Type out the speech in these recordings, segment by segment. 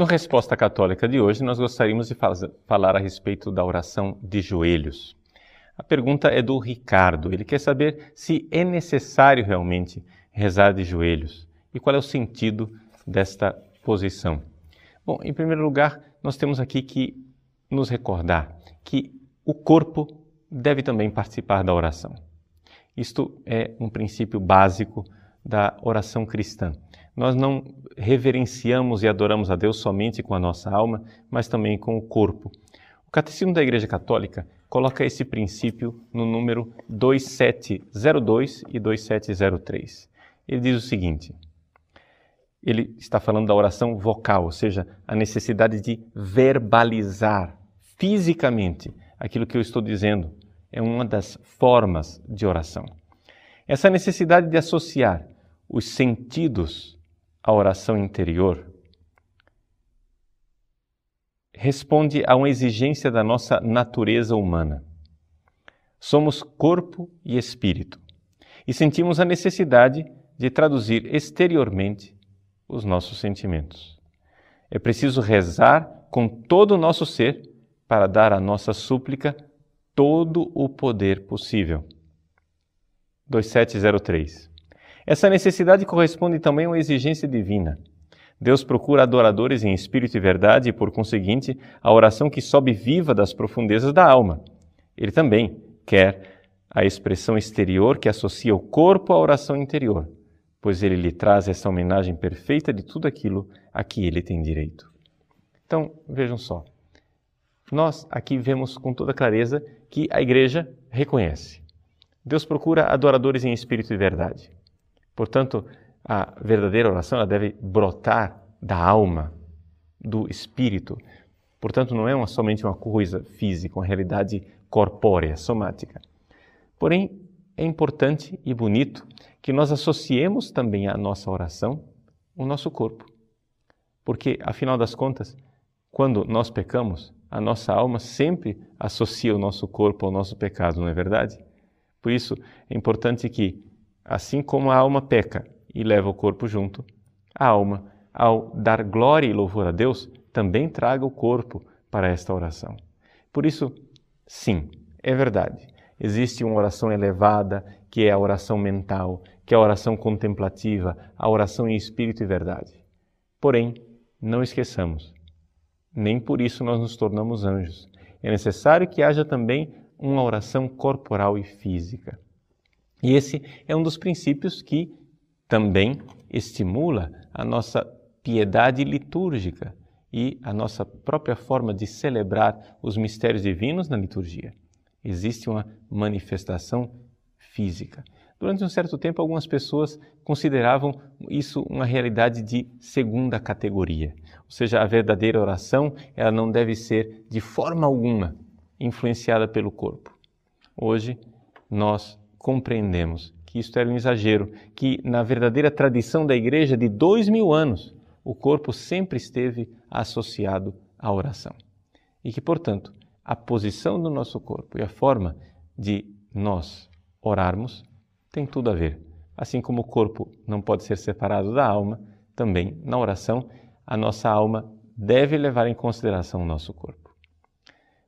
No Resposta Católica de hoje, nós gostaríamos de falar a respeito da oração de joelhos. A pergunta é do Ricardo. Ele quer saber se é necessário realmente rezar de joelhos e qual é o sentido desta posição. Bom, em primeiro lugar, nós temos aqui que nos recordar que o corpo deve também participar da oração. Isto é um princípio básico da oração cristã. Nós não reverenciamos e adoramos a Deus somente com a nossa alma, mas também com o corpo. O Catecismo da Igreja Católica coloca esse princípio no número 2702 e 2703. Ele diz o seguinte: ele está falando da oração vocal, ou seja, a necessidade de verbalizar fisicamente aquilo que eu estou dizendo. É uma das formas de oração. Essa necessidade de associar os sentidos à oração interior responde a uma exigência da nossa natureza humana. Somos corpo e espírito e sentimos a necessidade de traduzir exteriormente os nossos sentimentos. É preciso rezar com todo o nosso ser para dar à nossa súplica todo o poder possível. 2703. Essa necessidade corresponde também a uma exigência divina. Deus procura adoradores em espírito e verdade e, por conseguinte, a oração que sobe viva das profundezas da alma. Ele também quer a expressão exterior que associa o corpo à oração interior, pois ele lhe traz essa homenagem perfeita de tudo aquilo a que ele tem direito. Então, vejam só. Nós aqui vemos com toda clareza que a igreja reconhece. Deus procura adoradores em espírito e verdade. Portanto, a verdadeira oração ela deve brotar da alma, do espírito. Portanto, não é uma, somente uma coisa física, uma realidade corpórea, somática. Porém, é importante e bonito que nós associemos também à nossa oração o nosso corpo. Porque, afinal das contas, quando nós pecamos, a nossa alma sempre associa o nosso corpo ao nosso pecado, não é verdade? Por isso, é importante que, assim como a alma peca e leva o corpo junto, a alma, ao dar glória e louvor a Deus, também traga o corpo para esta oração. Por isso, sim, é verdade. Existe uma oração elevada, que é a oração mental, que é a oração contemplativa, a oração em espírito e verdade. Porém, não esqueçamos, nem por isso nós nos tornamos anjos. É necessário que haja também uma oração corporal e física. E esse é um dos princípios que também estimula a nossa piedade litúrgica e a nossa própria forma de celebrar os mistérios divinos na liturgia. Existe uma manifestação física. Durante um certo tempo, algumas pessoas consideravam isso uma realidade de segunda categoria, ou seja, a verdadeira oração ela não deve ser de forma alguma influenciada pelo corpo. Hoje, nós compreendemos que isto era um exagero, que na verdadeira tradição da igreja de dois mil anos, o corpo sempre esteve associado à oração. E que, portanto, a posição do nosso corpo e a forma de nós orarmos tem tudo a ver. Assim como o corpo não pode ser separado da alma, também na oração a nossa alma deve levar em consideração o nosso corpo.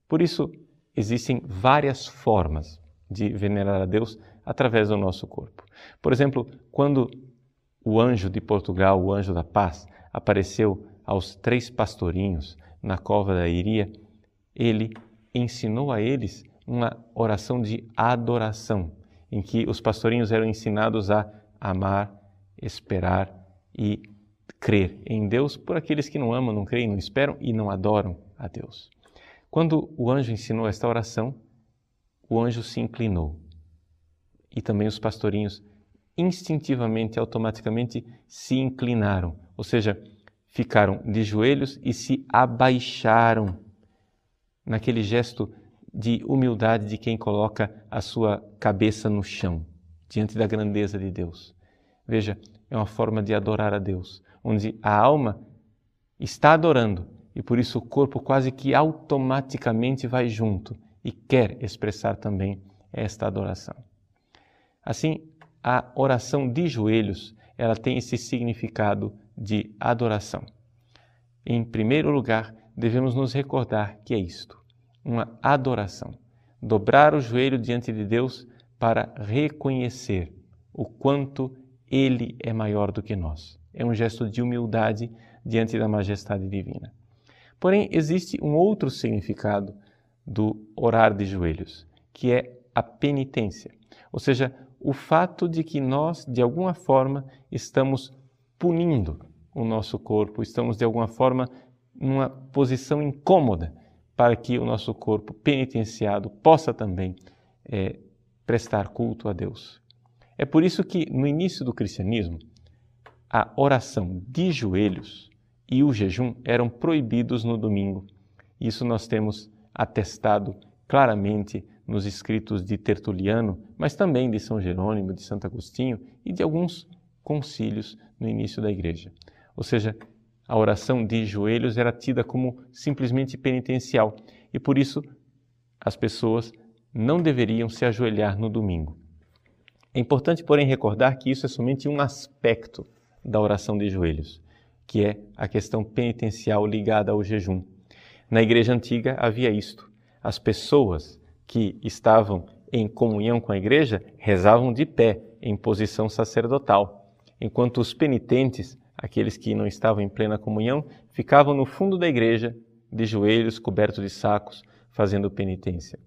Por isso, existem várias formas de venerar a Deus através do nosso corpo. Por exemplo, quando o anjo de Portugal, o anjo da paz, apareceu aos três pastorinhos na cova da Iria, ele ensinou a eles uma oração de adoração, em que os pastorinhos eram ensinados a amar, esperar e crer em Deus por aqueles que não amam, não creem, não esperam e não adoram a Deus. Quando o anjo ensinou esta oração, o anjo se inclinou. E também os pastorinhos instintivamente, automaticamente se inclinaram, ou seja, ficaram de joelhos e se abaixaram naquele gesto de humildade de quem coloca a sua cabeça no chão diante da grandeza de Deus. Veja, é uma forma de adorar a Deus, onde a alma está adorando e por isso o corpo quase que automaticamente vai junto e quer expressar também esta adoração. Assim, a oração de joelhos, ela tem esse significado de adoração. em primeiro lugar, devemos nos recordar que é isto: uma adoração. Dobrar o joelho diante de Deus para reconhecer o quanto Ele é maior do que nós. É um gesto de humildade diante da majestade divina. Porém, existe um outro significado do orar de joelhos, que é a penitência, ou seja, o fato de que nós, de alguma forma, estamos punindo o nosso corpo, estamos de alguma forma numa posição incômoda para que o nosso corpo penitenciado possa também é, prestar culto a Deus. É por isso que no início do cristianismo, a oração de joelhos e o jejum eram proibidos no domingo. Isso nós temos atestado claramente nos escritos de Tertuliano, mas também de São Jerônimo, de Santo Agostinho e de alguns concílios no início da igreja. Ou seja, a oração de joelhos era tida como simplesmente penitencial e por isso as pessoas não deveriam se ajoelhar no domingo. É importante, porém, recordar que isso é somente um aspecto da oração de joelhos, que é a questão penitencial ligada ao jejum. Na igreja antiga havia isto. As pessoas que estavam em comunhão com a igreja rezavam de pé, em posição sacerdotal, enquanto os penitentes, aqueles que não estavam em plena comunhão, ficavam no fundo da igreja, de joelhos, cobertos de sacos, fazendo penitência.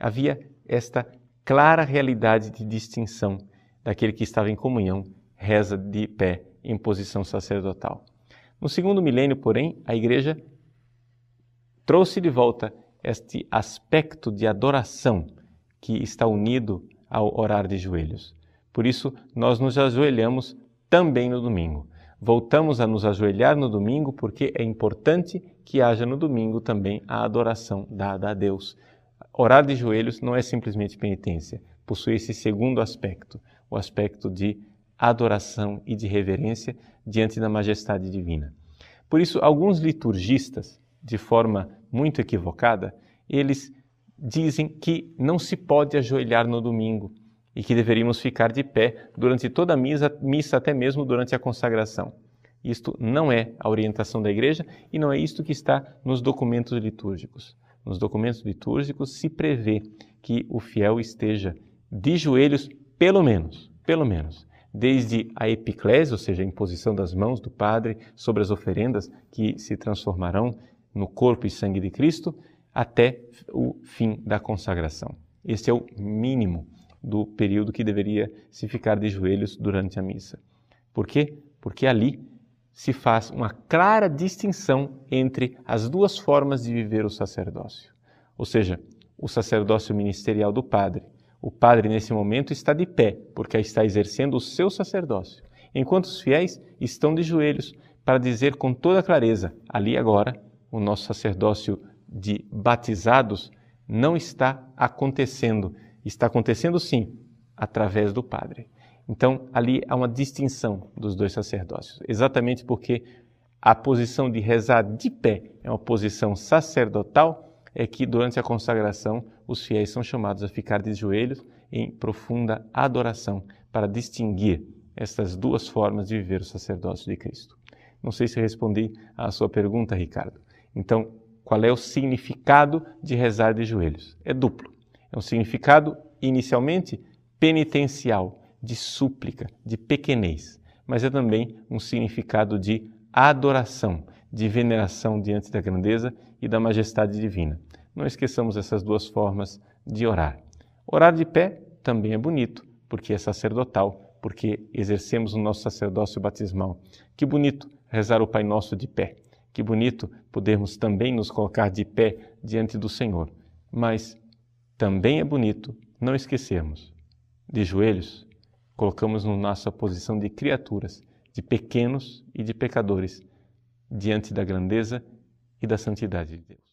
Havia esta clara realidade de distinção daquele que estava em comunhão, reza de pé, em posição sacerdotal. No segundo milênio, porém, a igreja trouxe de volta este aspecto de adoração que está unido ao orar de joelhos. Por isso, nós nos ajoelhamos também no domingo. Voltamos a nos ajoelhar no domingo porque é importante que haja no domingo também a adoração dada a Deus. Orar de joelhos não é simplesmente penitência, possui esse segundo aspecto, o aspecto de adoração e de reverência diante da majestade divina. Por isso, alguns liturgistas, de forma muito equivocada, eles dizem que não se pode ajoelhar no domingo e que deveríamos ficar de pé durante toda a missa, missa até mesmo durante a consagração. Isto não é a orientação da igreja e não é isto que está nos documentos litúrgicos. Nos documentos litúrgicos se prevê que o fiel esteja de joelhos, pelo menos, pelo menos, desde a epiclésia, ou seja, a imposição das mãos do Padre sobre as oferendas que se transformarão no corpo e sangue de Cristo até o fim da consagração. Este é o mínimo do período que deveria se ficar de joelhos durante a missa. Por quê? Porque ali se faz uma clara distinção entre as duas formas de viver o sacerdócio. Ou seja, o sacerdócio ministerial do padre. O padre, nesse momento, está de pé, porque está exercendo o seu sacerdócio, enquanto os fiéis estão de joelhos para dizer com toda clareza: ali agora o nosso sacerdócio de batizados não está acontecendo. Está acontecendo sim, através do Padre. Então, ali há uma distinção dos dois sacerdócios, exatamente porque a posição de rezar de pé é uma posição sacerdotal, é que durante a consagração os fiéis são chamados a ficar de joelhos em profunda adoração para distinguir estas duas formas de viver o sacerdócio de Cristo. Não sei se respondi à sua pergunta, Ricardo. Então, qual é o significado de rezar de joelhos? É duplo. É um significado, inicialmente, penitencial, de súplica, de pequenez, mas é também um significado de adoração, de veneração diante da grandeza e da majestade divina. Não esqueçamos essas duas formas de orar. Orar de pé também é bonito, porque é sacerdotal, porque exercemos o nosso sacerdócio batismal. Que bonito rezar o Pai Nosso de pé. Que bonito podermos também nos colocar de pé diante do Senhor. Mas também é bonito não esquecermos, de joelhos, colocamos-nos nossa posição de criaturas, de pequenos e de pecadores, diante da grandeza e da santidade de Deus.